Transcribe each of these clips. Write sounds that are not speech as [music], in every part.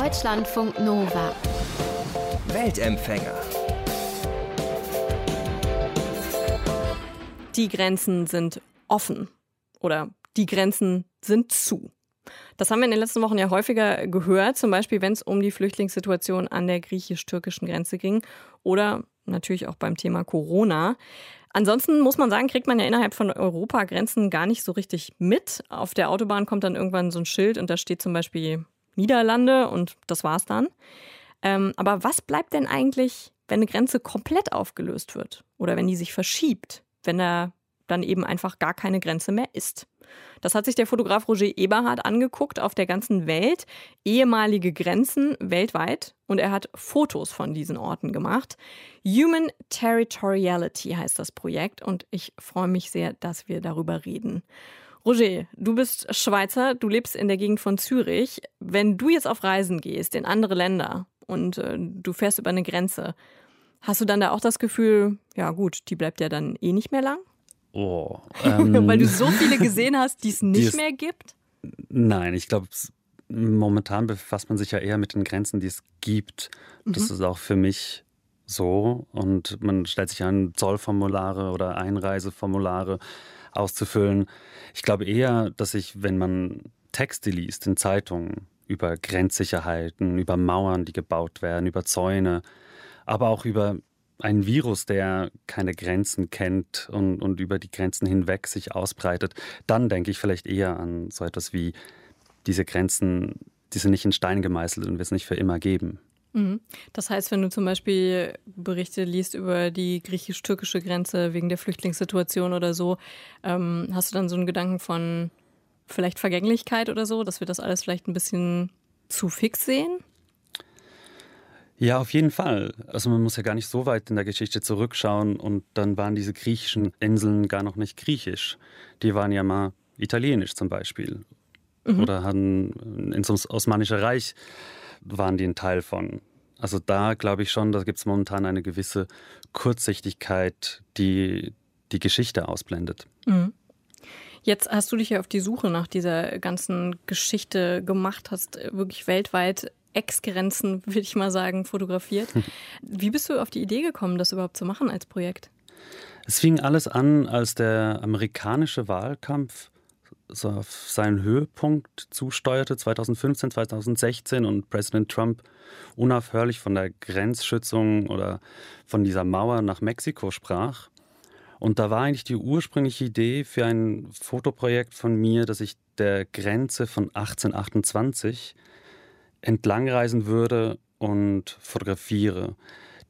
Deutschlandfunk Nova. Weltempfänger. Die Grenzen sind offen oder die Grenzen sind zu. Das haben wir in den letzten Wochen ja häufiger gehört, zum Beispiel wenn es um die Flüchtlingssituation an der griechisch-türkischen Grenze ging oder natürlich auch beim Thema Corona. Ansonsten muss man sagen, kriegt man ja innerhalb von Europa Grenzen gar nicht so richtig mit. Auf der Autobahn kommt dann irgendwann so ein Schild und da steht zum Beispiel Niederlande und das war's dann. Ähm, aber was bleibt denn eigentlich, wenn eine Grenze komplett aufgelöst wird oder wenn die sich verschiebt, wenn da dann eben einfach gar keine Grenze mehr ist? Das hat sich der Fotograf Roger Eberhard angeguckt auf der ganzen Welt, ehemalige Grenzen weltweit und er hat Fotos von diesen Orten gemacht. Human Territoriality heißt das Projekt und ich freue mich sehr, dass wir darüber reden. Roger, du bist Schweizer, du lebst in der Gegend von Zürich. Wenn du jetzt auf Reisen gehst in andere Länder und äh, du fährst über eine Grenze, hast du dann da auch das Gefühl, ja gut, die bleibt ja dann eh nicht mehr lang? Oh, [laughs] ähm, Weil du so viele gesehen hast, die es nicht mehr gibt? Nein, ich glaube, momentan befasst man sich ja eher mit den Grenzen, die es gibt. Mhm. Das ist auch für mich so. Und man stellt sich an, Zollformulare oder Einreiseformulare auszufüllen. Ich glaube eher, dass ich, wenn man Texte liest in Zeitungen über Grenzsicherheiten, über Mauern, die gebaut werden, über Zäune, aber auch über ein Virus, der keine Grenzen kennt und, und über die Grenzen hinweg sich ausbreitet, dann denke ich vielleicht eher an so etwas wie diese Grenzen, die sind nicht in Stein gemeißelt und wird es nicht für immer geben. Mhm. Das heißt, wenn du zum Beispiel Berichte liest über die griechisch-türkische Grenze wegen der Flüchtlingssituation oder so, ähm, hast du dann so einen Gedanken von vielleicht Vergänglichkeit oder so, dass wir das alles vielleicht ein bisschen zu fix sehen? Ja, auf jeden Fall. Also man muss ja gar nicht so weit in der Geschichte zurückschauen und dann waren diese griechischen Inseln gar noch nicht griechisch. Die waren ja mal italienisch zum Beispiel. Mhm. Oder hatten ins Osmanische Reich waren die ein Teil von. Also da glaube ich schon, da gibt es momentan eine gewisse Kurzsichtigkeit, die die Geschichte ausblendet. Mhm. Jetzt hast du dich ja auf die Suche nach dieser ganzen Geschichte gemacht, hast wirklich weltweit Ex-Grenzen, [laughs] würde ich mal sagen, fotografiert. [laughs] Wie bist du auf die Idee gekommen, das überhaupt zu machen als Projekt? Es fing alles an, als der amerikanische Wahlkampf so auf seinen Höhepunkt zusteuerte, 2015, 2016 und Präsident Trump unaufhörlich von der Grenzschützung oder von dieser Mauer nach Mexiko sprach. Und da war eigentlich die ursprüngliche Idee für ein Fotoprojekt von mir, dass ich der Grenze von 1828 entlangreisen würde und fotografiere.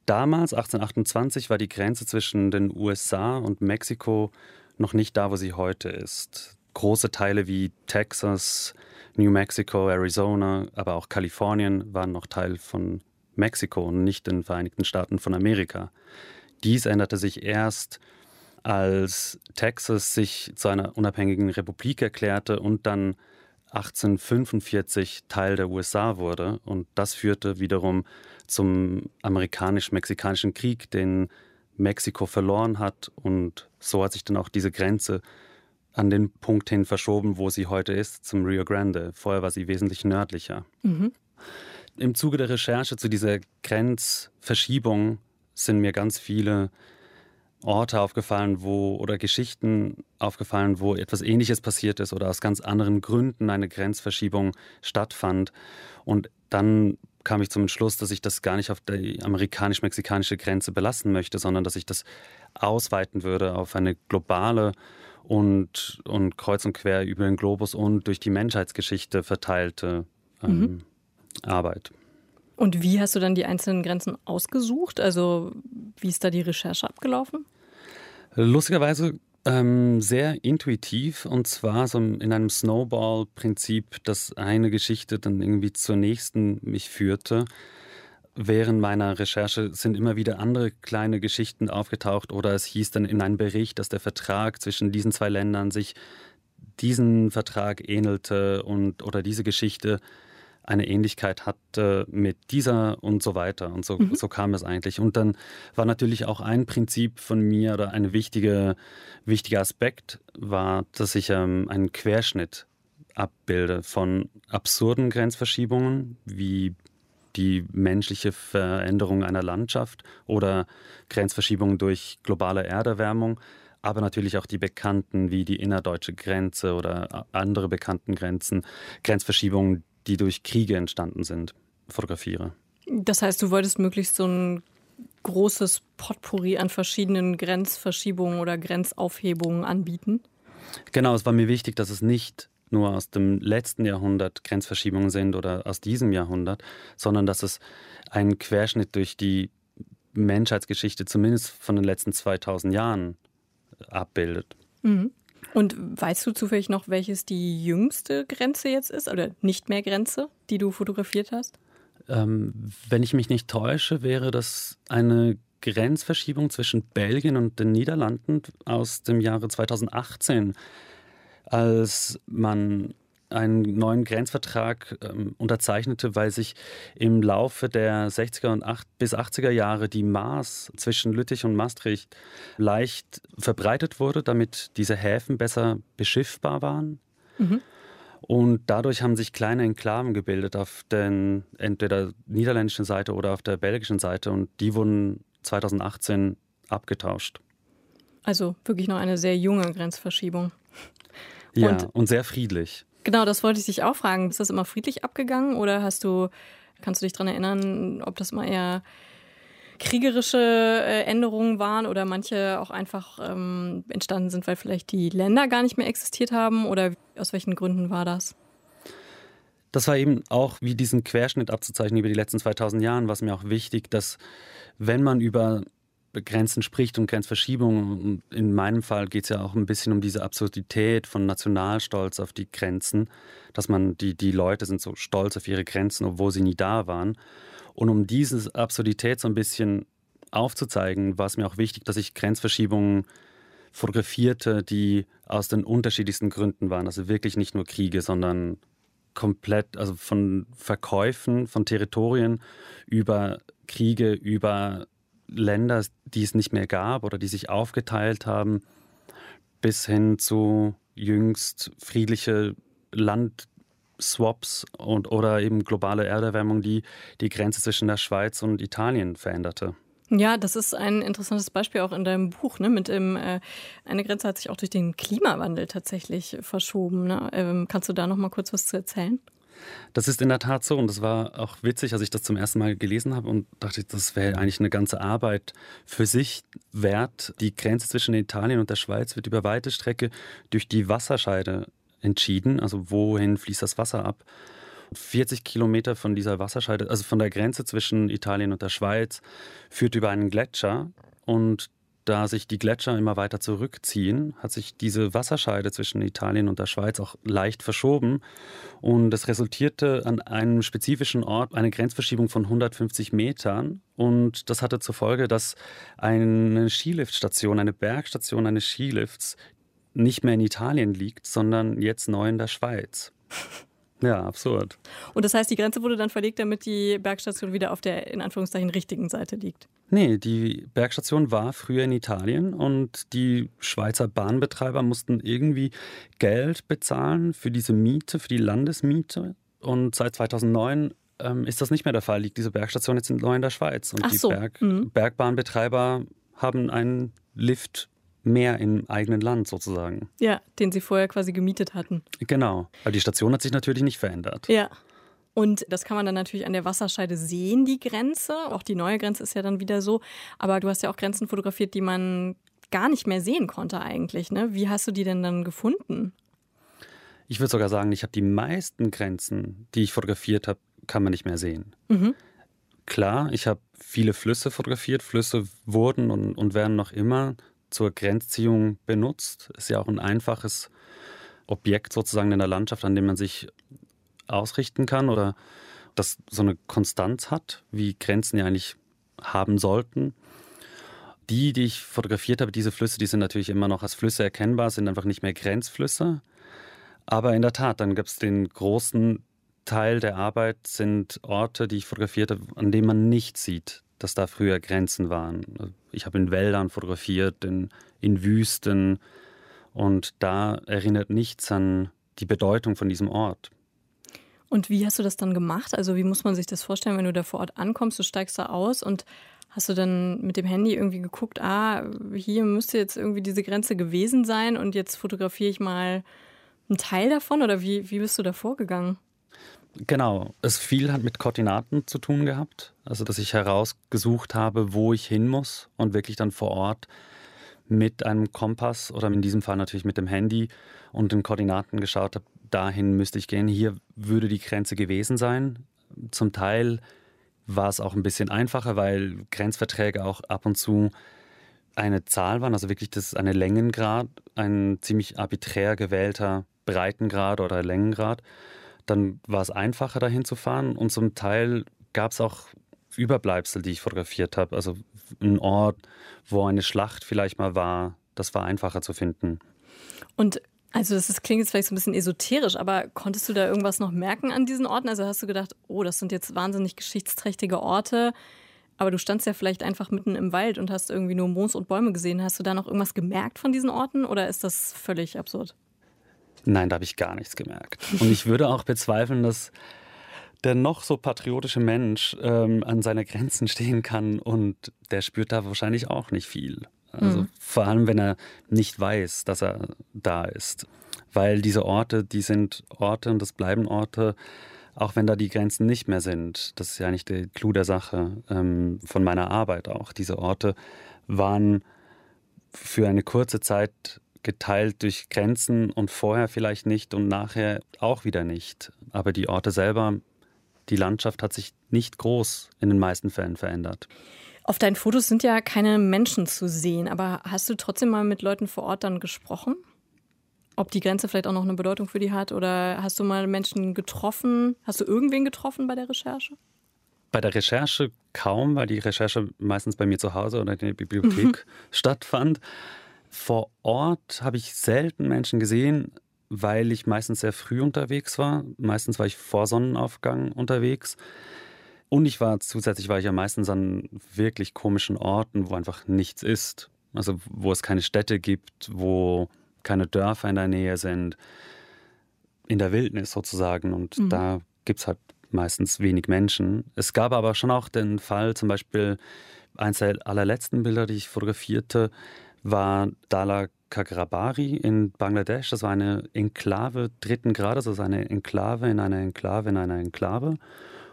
Damals, 1828, war die Grenze zwischen den USA und Mexiko noch nicht da, wo sie heute ist. Große Teile wie Texas, New Mexico, Arizona, aber auch Kalifornien waren noch Teil von Mexiko und nicht den Vereinigten Staaten von Amerika. Dies änderte sich erst, als Texas sich zu einer unabhängigen Republik erklärte und dann 1845 Teil der USA wurde. Und das führte wiederum zum amerikanisch-mexikanischen Krieg, den Mexiko verloren hat. Und so hat sich dann auch diese Grenze an den Punkt hin verschoben, wo sie heute ist, zum Rio Grande. Vorher war sie wesentlich nördlicher. Mhm. Im Zuge der Recherche zu dieser Grenzverschiebung sind mir ganz viele Orte aufgefallen, wo oder Geschichten aufgefallen, wo etwas Ähnliches passiert ist oder aus ganz anderen Gründen eine Grenzverschiebung stattfand. Und dann kam ich zum Entschluss, dass ich das gar nicht auf die amerikanisch-mexikanische Grenze belassen möchte, sondern dass ich das ausweiten würde auf eine globale und, und kreuz und quer über den Globus und durch die Menschheitsgeschichte verteilte ähm, mhm. Arbeit. Und wie hast du dann die einzelnen Grenzen ausgesucht? Also wie ist da die Recherche abgelaufen? Lustigerweise ähm, sehr intuitiv und zwar so in einem Snowball-Prinzip, dass eine Geschichte dann irgendwie zur nächsten mich führte. Während meiner Recherche sind immer wieder andere kleine Geschichten aufgetaucht oder es hieß dann in einem Bericht, dass der Vertrag zwischen diesen zwei Ländern sich diesen Vertrag ähnelte und oder diese Geschichte eine Ähnlichkeit hatte mit dieser und so weiter. Und so, mhm. so kam es eigentlich. Und dann war natürlich auch ein Prinzip von mir oder ein wichtige, wichtiger Aspekt war, dass ich ähm, einen Querschnitt abbilde von absurden Grenzverschiebungen wie die menschliche Veränderung einer Landschaft oder Grenzverschiebungen durch globale Erderwärmung, aber natürlich auch die bekannten wie die innerdeutsche Grenze oder andere bekannten Grenzen, Grenzverschiebungen, die durch Kriege entstanden sind, fotografiere. Das heißt, du wolltest möglichst so ein großes Potpourri an verschiedenen Grenzverschiebungen oder Grenzaufhebungen anbieten? Genau, es war mir wichtig, dass es nicht nur aus dem letzten Jahrhundert Grenzverschiebungen sind oder aus diesem Jahrhundert, sondern dass es einen Querschnitt durch die Menschheitsgeschichte, zumindest von den letzten 2000 Jahren, abbildet. Mhm. Und weißt du zufällig noch, welches die jüngste Grenze jetzt ist oder nicht mehr Grenze, die du fotografiert hast? Ähm, wenn ich mich nicht täusche, wäre das eine Grenzverschiebung zwischen Belgien und den Niederlanden aus dem Jahre 2018, als man einen neuen Grenzvertrag ähm, unterzeichnete, weil sich im Laufe der 60er und 8 bis 80er Jahre die Maß zwischen Lüttich und Maastricht leicht verbreitet wurde, damit diese Häfen besser beschiffbar waren. Mhm. Und dadurch haben sich kleine Enklaven gebildet auf der entweder niederländischen Seite oder auf der belgischen Seite und die wurden 2018 abgetauscht. Also wirklich noch eine sehr junge Grenzverschiebung. Ja, und, und sehr friedlich. Genau, das wollte ich dich auch fragen. Ist das immer friedlich abgegangen oder hast du, kannst du dich daran erinnern, ob das mal eher kriegerische äh, Änderungen waren oder manche auch einfach ähm, entstanden sind, weil vielleicht die Länder gar nicht mehr existiert haben oder aus welchen Gründen war das? Das war eben auch wie diesen Querschnitt abzuzeichnen über die letzten 2000 Jahren, was mir auch wichtig, dass wenn man über Grenzen spricht und Grenzverschiebungen, in meinem Fall geht es ja auch ein bisschen um diese Absurdität von Nationalstolz auf die Grenzen, dass man, die, die Leute sind so stolz auf ihre Grenzen, obwohl sie nie da waren. Und um diese Absurdität so ein bisschen aufzuzeigen, war es mir auch wichtig, dass ich Grenzverschiebungen fotografierte, die aus den unterschiedlichsten Gründen waren. Also wirklich nicht nur Kriege, sondern komplett, also von Verkäufen von Territorien über Kriege, über Länder, die es nicht mehr gab oder die sich aufgeteilt haben, bis hin zu jüngst friedliche Land Swaps und, oder eben globale Erderwärmung, die die Grenze zwischen der Schweiz und Italien veränderte. Ja, das ist ein interessantes Beispiel auch in deinem Buch. Ne? Mit dem, äh, eine Grenze hat sich auch durch den Klimawandel tatsächlich verschoben. Ne? Ähm, kannst du da noch mal kurz was zu erzählen? Das ist in der Tat so und das war auch witzig, als ich das zum ersten Mal gelesen habe und dachte, das wäre eigentlich eine ganze Arbeit für sich wert. Die Grenze zwischen Italien und der Schweiz wird über weite Strecke durch die Wasserscheide entschieden, also wohin fließt das Wasser ab. 40 Kilometer von dieser Wasserscheide, also von der Grenze zwischen Italien und der Schweiz, führt über einen Gletscher. Und da sich die Gletscher immer weiter zurückziehen, hat sich diese Wasserscheide zwischen Italien und der Schweiz auch leicht verschoben. Und es resultierte an einem spezifischen Ort eine Grenzverschiebung von 150 Metern. Und das hatte zur Folge, dass eine Skiliftstation, eine Bergstation eines Skilifts nicht mehr in Italien liegt, sondern jetzt neu in der Schweiz. Ja, absurd. Und das heißt, die Grenze wurde dann verlegt, damit die Bergstation wieder auf der in Anführungszeichen richtigen Seite liegt? Nee, die Bergstation war früher in Italien und die Schweizer Bahnbetreiber mussten irgendwie Geld bezahlen für diese Miete, für die Landesmiete. Und seit 2009 ähm, ist das nicht mehr der Fall, liegt diese Bergstation jetzt neu in der Schweiz. Und Ach die so. Berg mhm. Bergbahnbetreiber haben einen Lift mehr im eigenen Land sozusagen. Ja, den sie vorher quasi gemietet hatten. Genau. Aber die Station hat sich natürlich nicht verändert. Ja. Und das kann man dann natürlich an der Wasserscheide sehen, die Grenze. Auch die neue Grenze ist ja dann wieder so. Aber du hast ja auch Grenzen fotografiert, die man gar nicht mehr sehen konnte eigentlich. Ne? Wie hast du die denn dann gefunden? Ich würde sogar sagen, ich habe die meisten Grenzen, die ich fotografiert habe, kann man nicht mehr sehen. Mhm. Klar, ich habe viele Flüsse fotografiert. Flüsse wurden und, und werden noch immer zur Grenzziehung benutzt. Ist ja auch ein einfaches Objekt sozusagen in der Landschaft, an dem man sich ausrichten kann oder das so eine Konstanz hat, wie Grenzen ja eigentlich haben sollten. Die, die ich fotografiert habe, diese Flüsse, die sind natürlich immer noch als Flüsse erkennbar, sind einfach nicht mehr Grenzflüsse. Aber in der Tat, dann gibt es den großen Teil der Arbeit, sind Orte, die ich fotografiert habe, an denen man nicht sieht, dass da früher Grenzen waren. Ich habe in Wäldern fotografiert, in, in Wüsten und da erinnert nichts an die Bedeutung von diesem Ort. Und wie hast du das dann gemacht? Also wie muss man sich das vorstellen, wenn du da vor Ort ankommst, du steigst da aus und hast du dann mit dem Handy irgendwie geguckt, ah, hier müsste jetzt irgendwie diese Grenze gewesen sein und jetzt fotografiere ich mal einen Teil davon oder wie, wie bist du da vorgegangen? Genau, es viel hat mit Koordinaten zu tun gehabt. Also, dass ich herausgesucht habe, wo ich hin muss und wirklich dann vor Ort mit einem Kompass oder in diesem Fall natürlich mit dem Handy und den Koordinaten geschaut habe, dahin müsste ich gehen. Hier würde die Grenze gewesen sein. Zum Teil war es auch ein bisschen einfacher, weil Grenzverträge auch ab und zu eine Zahl waren, also wirklich das eine Längengrad, ein ziemlich arbiträr gewählter Breitengrad oder Längengrad dann war es einfacher dahin zu fahren und zum Teil gab es auch Überbleibsel, die ich fotografiert habe. Also ein Ort, wo eine Schlacht vielleicht mal war, das war einfacher zu finden. Und also das ist, klingt jetzt vielleicht so ein bisschen esoterisch, aber konntest du da irgendwas noch merken an diesen Orten? Also hast du gedacht, oh, das sind jetzt wahnsinnig geschichtsträchtige Orte, aber du standst ja vielleicht einfach mitten im Wald und hast irgendwie nur Moos und Bäume gesehen. Hast du da noch irgendwas gemerkt von diesen Orten oder ist das völlig absurd? Nein, da habe ich gar nichts gemerkt. Und ich würde auch bezweifeln, dass der noch so patriotische Mensch ähm, an seine Grenzen stehen kann und der spürt da wahrscheinlich auch nicht viel. Also mhm. vor allem, wenn er nicht weiß, dass er da ist. Weil diese Orte, die sind Orte und das bleiben Orte, auch wenn da die Grenzen nicht mehr sind. Das ist ja nicht der Clou der Sache ähm, von meiner Arbeit auch. Diese Orte waren für eine kurze Zeit geteilt durch Grenzen und vorher vielleicht nicht und nachher auch wieder nicht. Aber die Orte selber, die Landschaft hat sich nicht groß in den meisten Fällen verändert. Auf deinen Fotos sind ja keine Menschen zu sehen, aber hast du trotzdem mal mit Leuten vor Ort dann gesprochen? Ob die Grenze vielleicht auch noch eine Bedeutung für die hat oder hast du mal Menschen getroffen? Hast du irgendwen getroffen bei der Recherche? Bei der Recherche kaum, weil die Recherche meistens bei mir zu Hause oder in der Bibliothek mhm. stattfand. Vor Ort habe ich selten Menschen gesehen, weil ich meistens sehr früh unterwegs war. Meistens war ich vor Sonnenaufgang unterwegs. Und ich war zusätzlich war ich ja meistens an wirklich komischen Orten, wo einfach nichts ist. Also wo es keine Städte gibt, wo keine Dörfer in der Nähe sind. In der Wildnis sozusagen. Und mhm. da gibt es halt meistens wenig Menschen. Es gab aber schon auch den Fall, zum Beispiel eins der allerletzten Bilder, die ich fotografierte, war Dala Kagrabari in Bangladesch. Das war eine Enklave dritten Grades, also eine Enklave in einer Enklave in einer Enklave.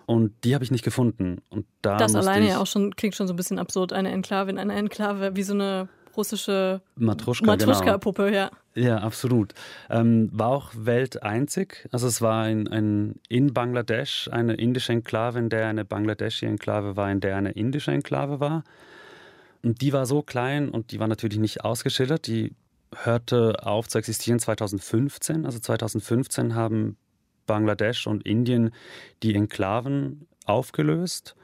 Und die habe ich nicht gefunden. Und da das alleine ja auch schon klingt schon so ein bisschen absurd. Eine Enklave in einer Enklave, wie so eine russische Matruschka-Puppe, genau. ja. Ja, absolut. Ähm, war auch welteinzig. Also es war ein, ein, in Bangladesch eine indische Enklave, in der eine bangladeschi Enklave war, in der eine indische Enklave war. Und die war so klein und die war natürlich nicht ausgeschildert. Die hörte auf zu existieren 2015. Also 2015 haben Bangladesch und Indien die Enklaven aufgelöst.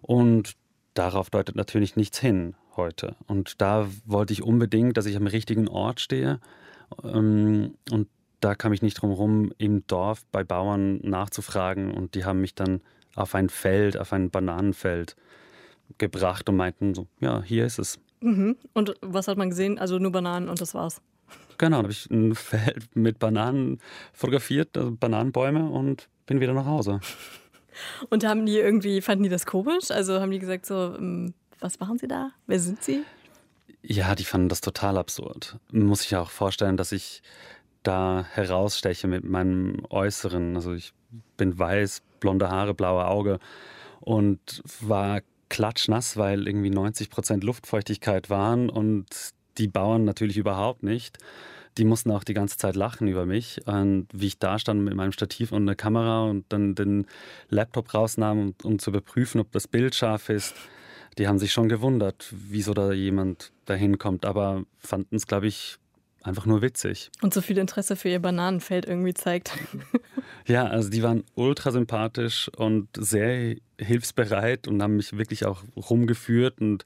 Und darauf deutet natürlich nichts hin heute. Und da wollte ich unbedingt, dass ich am richtigen Ort stehe. Ähm, und da kam ich nicht drum herum, im Dorf bei Bauern nachzufragen. Und die haben mich dann auf ein Feld, auf ein Bananenfeld gebracht und meinten so, ja, hier ist es. Mhm. Und was hat man gesehen? Also nur Bananen und das war's. Genau, da habe ich ein [laughs] Feld mit Bananen fotografiert, also Bananenbäume und bin wieder nach Hause. [laughs] Und haben die irgendwie, fanden die das komisch? Also haben die gesagt so, ähm, was machen sie da? Wer sind sie? Ja, die fanden das total absurd. Muss ich ja auch vorstellen, dass ich da heraussteche mit meinem Äußeren. Also ich bin weiß, blonde Haare, blaue Auge und war klatschnass, weil irgendwie 90 Prozent Luftfeuchtigkeit waren und die Bauern natürlich überhaupt nicht. Die mussten auch die ganze Zeit lachen über mich. Und wie ich da stand mit meinem Stativ und einer Kamera und dann den Laptop rausnahm, um, um zu überprüfen, ob das Bild scharf ist. Die haben sich schon gewundert, wieso da jemand dahin kommt, aber fanden es, glaube ich, einfach nur witzig. Und so viel Interesse für ihr Bananenfeld irgendwie zeigt. [laughs] Ja, also die waren ultra sympathisch und sehr hilfsbereit und haben mich wirklich auch rumgeführt und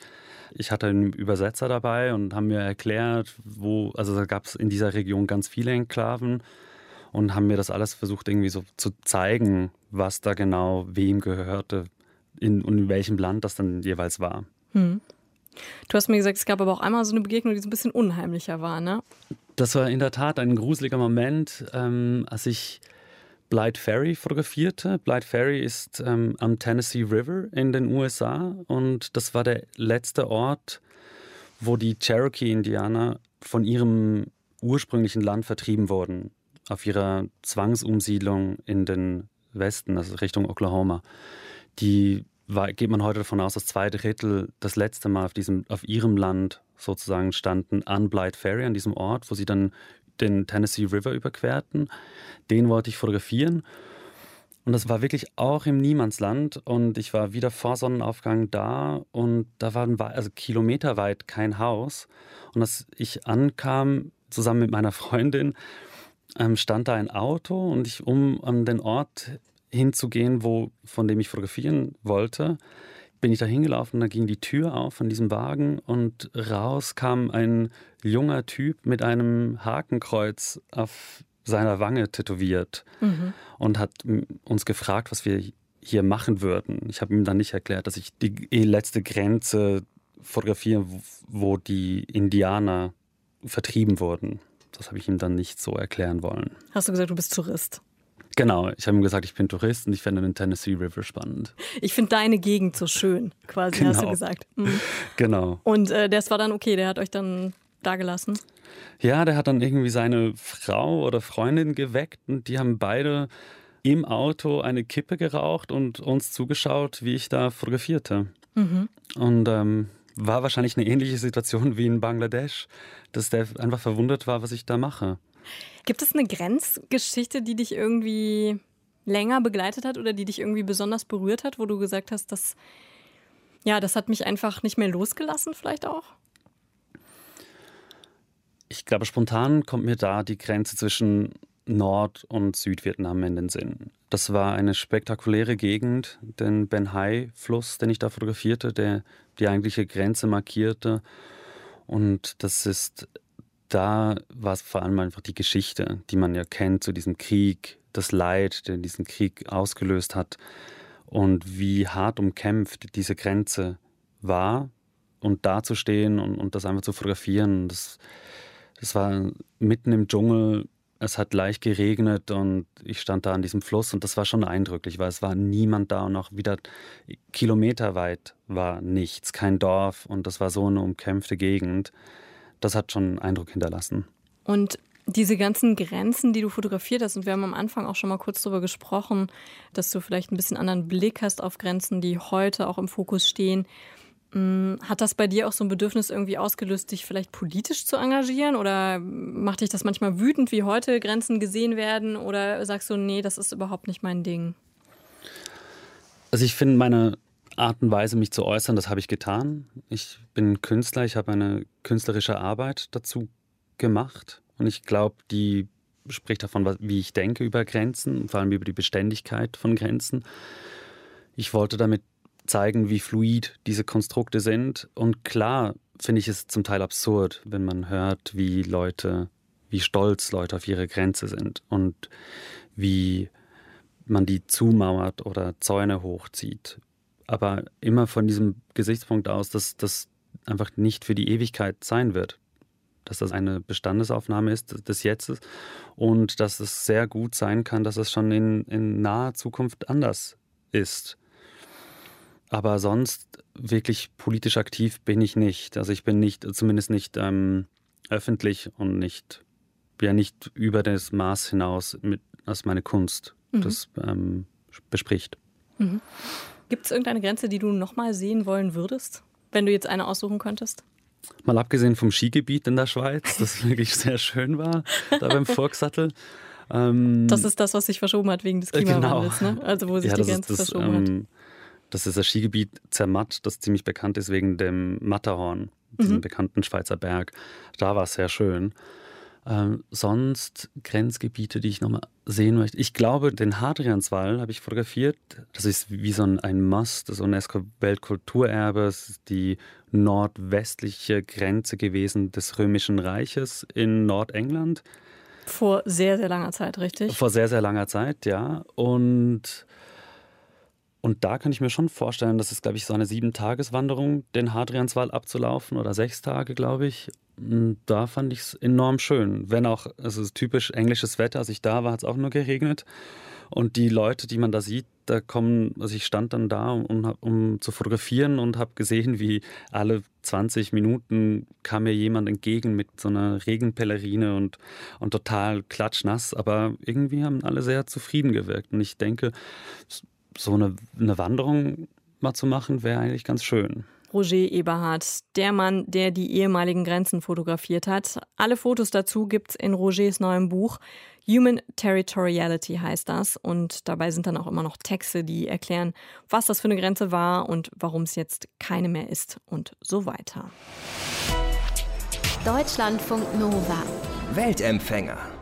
ich hatte einen Übersetzer dabei und haben mir erklärt, wo, also da gab es in dieser Region ganz viele Enklaven und haben mir das alles versucht irgendwie so zu zeigen, was da genau wem gehörte in, und in welchem Land das dann jeweils war. Hm. Du hast mir gesagt, es gab aber auch einmal so eine Begegnung, die so ein bisschen unheimlicher war, ne? Das war in der Tat ein gruseliger Moment, ähm, als ich Blythe Ferry fotografierte. Blythe Ferry ist ähm, am Tennessee River in den USA und das war der letzte Ort, wo die Cherokee-Indianer von ihrem ursprünglichen Land vertrieben wurden, auf ihrer Zwangsumsiedlung in den Westen, also Richtung Oklahoma. Die war, geht man heute davon aus, dass zwei Drittel das letzte Mal auf, diesem, auf ihrem Land sozusagen standen an Blythe Ferry, an diesem Ort, wo sie dann den Tennessee River überquerten. Den wollte ich fotografieren. Und das war wirklich auch im Niemandsland. Und ich war wieder vor Sonnenaufgang da und da war also kilometerweit kein Haus. Und als ich ankam, zusammen mit meiner Freundin, ähm, stand da ein Auto und ich, um an den Ort hinzugehen, wo, von dem ich fotografieren wollte, bin ich da hingelaufen, da ging die Tür auf von diesem Wagen und raus kam ein junger Typ mit einem Hakenkreuz auf seiner Wange tätowiert mhm. und hat uns gefragt, was wir hier machen würden. Ich habe ihm dann nicht erklärt, dass ich die letzte Grenze fotografiere, wo die Indianer vertrieben wurden. Das habe ich ihm dann nicht so erklären wollen. Hast du gesagt, du bist Tourist? Genau, ich habe ihm gesagt, ich bin Tourist und ich fände den Tennessee River spannend. Ich finde deine Gegend so schön, quasi, genau. hast du genau. gesagt. Mhm. Genau. Und äh, das war dann okay, der hat euch dann da gelassen? Ja, der hat dann irgendwie seine Frau oder Freundin geweckt und die haben beide im Auto eine Kippe geraucht und uns zugeschaut, wie ich da fotografierte. Mhm. Und ähm, war wahrscheinlich eine ähnliche Situation wie in Bangladesch, dass der einfach verwundert war, was ich da mache. Gibt es eine Grenzgeschichte, die dich irgendwie länger begleitet hat oder die dich irgendwie besonders berührt hat, wo du gesagt hast, dass ja, das hat mich einfach nicht mehr losgelassen, vielleicht auch? Ich glaube, spontan kommt mir da die Grenze zwischen Nord- und Südvietnam in den Sinn. Das war eine spektakuläre Gegend, den Ben Hai-Fluss, den ich da fotografierte, der die eigentliche Grenze markierte. Und das ist, da war es vor allem einfach die Geschichte, die man ja kennt zu diesem Krieg, das Leid, der diesen Krieg ausgelöst hat und wie hart umkämpft diese Grenze war. Und da zu stehen und, und das einfach zu fotografieren, das, das war mitten im Dschungel, es hat leicht geregnet und ich stand da an diesem Fluss und das war schon eindrücklich, weil es war niemand da und auch wieder kilometerweit war nichts, kein Dorf und das war so eine umkämpfte Gegend. Das hat schon Eindruck hinterlassen. Und diese ganzen Grenzen, die du fotografiert hast, und wir haben am Anfang auch schon mal kurz darüber gesprochen, dass du vielleicht ein bisschen anderen Blick hast auf Grenzen, die heute auch im Fokus stehen. Mm, hat das bei dir auch so ein Bedürfnis irgendwie ausgelöst, dich vielleicht politisch zu engagieren? Oder macht dich das manchmal wütend, wie heute Grenzen gesehen werden? Oder sagst du, nee, das ist überhaupt nicht mein Ding? Also ich finde meine Art und Weise, mich zu äußern, das habe ich getan. Ich bin Künstler, ich habe eine künstlerische Arbeit dazu gemacht. Und ich glaube, die spricht davon, wie ich denke über Grenzen, vor allem über die Beständigkeit von Grenzen. Ich wollte damit zeigen, wie fluid diese Konstrukte sind. Und klar finde ich es zum Teil absurd, wenn man hört, wie Leute, wie stolz Leute auf ihre Grenze sind und wie man die zumauert oder Zäune hochzieht. Aber immer von diesem Gesichtspunkt aus, dass das einfach nicht für die Ewigkeit sein wird. Dass das eine Bestandesaufnahme ist des Jetztes und dass es sehr gut sein kann, dass es schon in, in naher Zukunft anders ist. Aber sonst wirklich politisch aktiv bin ich nicht. Also ich bin nicht, zumindest nicht ähm, öffentlich und nicht, ja nicht über das Maß hinaus, mit, als meine Kunst mhm. das ähm, bespricht. Mhm. Gibt es irgendeine Grenze, die du nochmal sehen wollen würdest, wenn du jetzt eine aussuchen könntest? Mal abgesehen vom Skigebiet in der Schweiz, das [laughs] wirklich sehr schön war, da beim Volkssattel. Ähm, das ist das, was sich verschoben hat wegen des äh, Klimawandels, genau. ne? Also wo sich ja, die Grenze das, verschoben ähm, hat. Das ist das Skigebiet Zermatt, das ziemlich bekannt ist wegen dem Matterhorn, diesem mhm. bekannten Schweizer Berg. Da war es sehr schön. Ähm, sonst Grenzgebiete, die ich nochmal sehen möchte. Ich glaube, den Hadrianswall habe ich fotografiert. Das ist wie so ein, ein Must, das UNESCO-Weltkulturerbe. Es ist die nordwestliche Grenze gewesen des Römischen Reiches in Nordengland. Vor sehr, sehr langer Zeit, richtig? Vor sehr, sehr langer Zeit, ja. Und Und da kann ich mir schon vorstellen, das ist, glaube ich, so eine Sieben-Tages-Wanderung, den Hadrianswall abzulaufen oder sechs Tage, glaube ich. Und da fand ich es enorm schön. Wenn auch, es ist typisch englisches Wetter, als ich da war, hat es auch nur geregnet. Und die Leute, die man da sieht, da kommen, also ich stand dann da, um, um zu fotografieren und habe gesehen, wie alle 20 Minuten kam mir jemand entgegen mit so einer Regenpellerine und, und total klatschnass. Aber irgendwie haben alle sehr zufrieden gewirkt. Und ich denke, so eine, eine Wanderung mal zu machen, wäre eigentlich ganz schön. Roger Eberhardt, der Mann, der die ehemaligen Grenzen fotografiert hat. Alle Fotos dazu gibt es in Rogers neuem Buch. Human Territoriality heißt das. Und dabei sind dann auch immer noch Texte, die erklären, was das für eine Grenze war und warum es jetzt keine mehr ist und so weiter. Deutschlandfunk Nova. Weltempfänger.